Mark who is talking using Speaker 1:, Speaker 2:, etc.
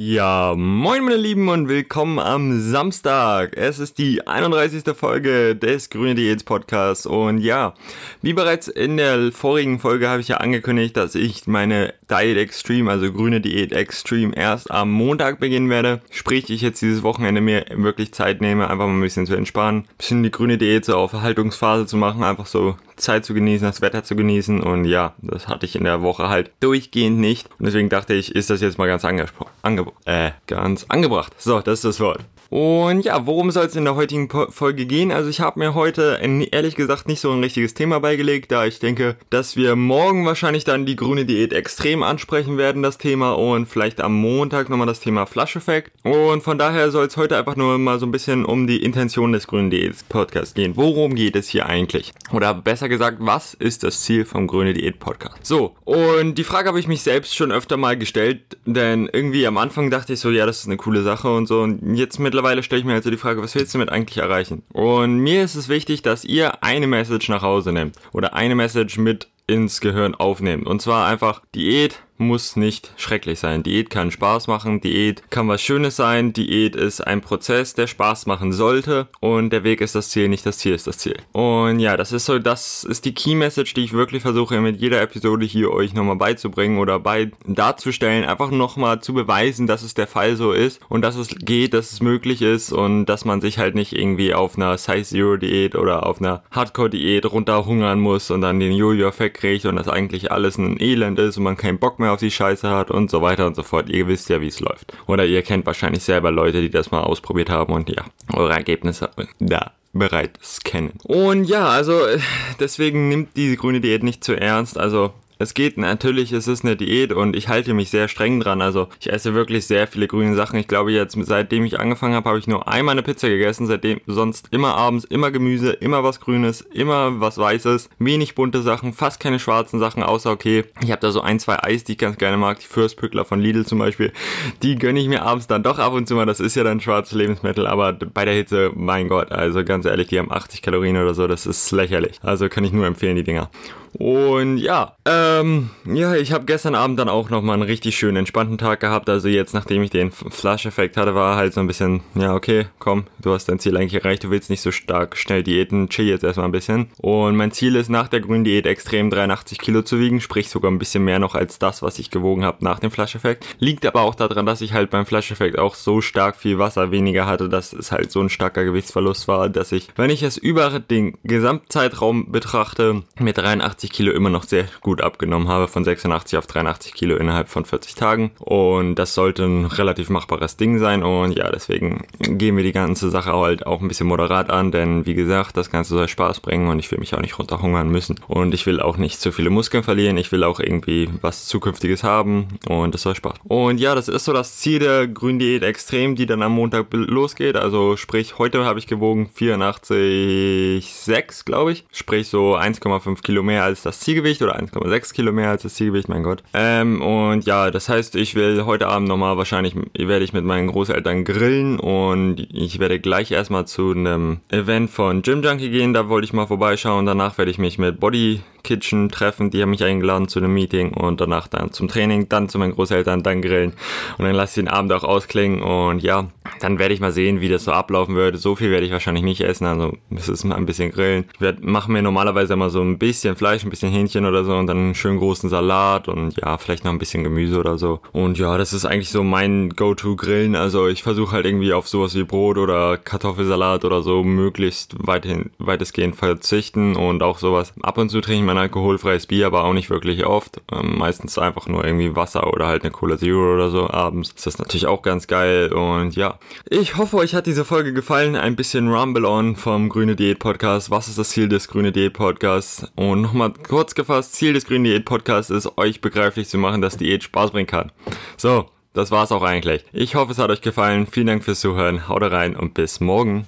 Speaker 1: Ja, moin meine Lieben und willkommen am Samstag. Es ist die 31. Folge des Grüne Diäts Podcasts und ja, wie bereits in der vorigen Folge habe ich ja angekündigt, dass ich meine Diet Extreme, also Grüne Diät Extreme erst am Montag beginnen werde. Sprich, ich jetzt dieses Wochenende mir wirklich Zeit nehme, einfach mal ein bisschen zu entspannen, ein bisschen die Grüne Diät so auf Erhaltungsphase zu machen, einfach so Zeit zu genießen, das Wetter zu genießen und ja, das hatte ich in der Woche halt durchgehend nicht und deswegen dachte ich, ist das jetzt mal ganz ange äh, ganz angebracht. So, das ist das Wort. Und ja, worum soll es in der heutigen Folge gehen? Also ich habe mir heute ehrlich gesagt nicht so ein richtiges Thema beigelegt, da ich denke, dass wir morgen wahrscheinlich dann die grüne Diät extrem ansprechen werden, das Thema, und vielleicht am Montag nochmal das Thema Flascheffekt. Und von daher soll es heute einfach nur mal so ein bisschen um die Intention des grünen Diät Podcasts gehen. Worum geht es hier eigentlich? Oder besser gesagt, was ist das Ziel vom grüne Diät Podcast? So, und die Frage habe ich mich selbst schon öfter mal gestellt, denn irgendwie am Anfang dachte ich so, ja, das ist eine coole Sache und so. Und jetzt mit mittlerweile stelle ich mir also die Frage, was willst du damit eigentlich erreichen? Und mir ist es wichtig, dass ihr eine Message nach Hause nehmt oder eine Message mit ins Gehirn aufnehmt. Und zwar einfach Diät, muss nicht schrecklich sein. Diät kann Spaß machen, Diät kann was Schönes sein, Diät ist ein Prozess, der Spaß machen sollte und der Weg ist das Ziel, nicht das Ziel ist das Ziel. Und ja, das ist so, das ist die Key Message, die ich wirklich versuche mit jeder Episode hier euch nochmal beizubringen oder bei darzustellen, einfach nochmal zu beweisen, dass es der Fall so ist und dass es geht, dass es möglich ist und dass man sich halt nicht irgendwie auf einer Size Zero Diät oder auf einer Hardcore Diät runterhungern muss und dann den Jojo-Effekt kriegt und das eigentlich alles ein Elend ist und man keinen Bock mehr mehr auf die Scheiße hat und so weiter und so fort. Ihr wisst ja, wie es läuft. Oder ihr kennt wahrscheinlich selber Leute, die das mal ausprobiert haben und ja, eure Ergebnisse da bereits kennen. Und ja, also äh, deswegen nimmt diese grüne Diät nicht zu ernst. Also es geht natürlich, es ist eine Diät und ich halte mich sehr streng dran. Also ich esse wirklich sehr viele grüne Sachen. Ich glaube jetzt, seitdem ich angefangen habe, habe ich nur einmal eine Pizza gegessen. Seitdem sonst immer abends, immer Gemüse, immer was Grünes, immer was Weißes, wenig bunte Sachen, fast keine schwarzen Sachen, außer okay. Ich habe da so ein, zwei Eis, die ich ganz gerne mag. Die Fürstpückler von Lidl zum Beispiel. Die gönne ich mir abends dann doch ab und zu mal. Das ist ja dann schwarzes Lebensmittel, aber bei der Hitze, mein Gott, also ganz ehrlich, die haben 80 Kalorien oder so. Das ist lächerlich. Also kann ich nur empfehlen, die Dinger. Und ja, ähm, ja, ich habe gestern Abend dann auch nochmal einen richtig schönen entspannten Tag gehabt. Also jetzt, nachdem ich den Flash-Effekt hatte, war halt so ein bisschen, ja, okay, komm, du hast dein Ziel eigentlich erreicht, du willst nicht so stark schnell diäten, chill jetzt erstmal ein bisschen. Und mein Ziel ist nach der grünen Diät extrem 83 Kilo zu wiegen, sprich sogar ein bisschen mehr noch als das, was ich gewogen habe nach dem Flash-Effekt. Liegt aber auch daran, dass ich halt beim Flash-Effekt auch so stark viel Wasser weniger hatte, dass es halt so ein starker Gewichtsverlust war, dass ich, wenn ich es über den Gesamtzeitraum betrachte, mit 83 80 Kilo immer noch sehr gut abgenommen habe, von 86 auf 83 Kilo innerhalb von 40 Tagen. Und das sollte ein relativ machbares Ding sein. Und ja, deswegen gehen wir die ganze Sache halt auch ein bisschen moderat an, denn wie gesagt, das Ganze soll Spaß bringen und ich will mich auch nicht runterhungern müssen. Und ich will auch nicht zu viele Muskeln verlieren. Ich will auch irgendwie was Zukünftiges haben und das soll Spaß. Und ja, das ist so das Ziel der Grün Diät Extrem, die dann am Montag losgeht. Also sprich, heute habe ich gewogen 84,6, glaube ich. Sprich so 1,5 Kilo mehr als das Zielgewicht oder 1,6 Kilo mehr als das Zielgewicht, mein Gott. Ähm, und ja, das heißt, ich will heute Abend nochmal wahrscheinlich, werde ich mit meinen Großeltern grillen und ich werde gleich erstmal zu einem Event von Gym Junkie gehen, da wollte ich mal vorbeischauen. Danach werde ich mich mit Body Kitchen treffen. Die haben mich eingeladen zu einem Meeting und danach dann zum Training, dann zu meinen Großeltern, dann grillen. Und dann lasse ich den Abend auch ausklingen und ja, dann werde ich mal sehen, wie das so ablaufen würde. So viel werde ich wahrscheinlich nicht essen, also es ist mal ein bisschen grillen. Ich mache mir normalerweise immer so ein bisschen Fleisch, ein bisschen Hähnchen oder so und dann einen schönen großen Salat und ja, vielleicht noch ein bisschen Gemüse oder so. Und ja, das ist eigentlich so mein Go-To-Grillen. Also ich versuche halt irgendwie auf sowas wie Brot oder Kartoffelsalat oder so möglichst weithin, weitestgehend verzichten und auch sowas. Ab und zu trinke ich mein alkoholfreies Bier, aber auch nicht wirklich oft. Ähm, meistens einfach nur irgendwie Wasser oder halt eine Cola Zero oder so abends. Ist das natürlich auch ganz geil und ja. Ich hoffe, euch hat diese Folge gefallen. Ein bisschen Rumble on vom Grüne Diät Podcast. Was ist das Ziel des Grüne Diät Podcasts? Und nochmal kurz gefasst, Ziel des Grüne Diät Podcasts ist, euch begreiflich zu machen, dass Diät Spaß bringen kann. So, das war's auch eigentlich. Ich hoffe, es hat euch gefallen. Vielen Dank fürs Zuhören. Haut rein und bis morgen.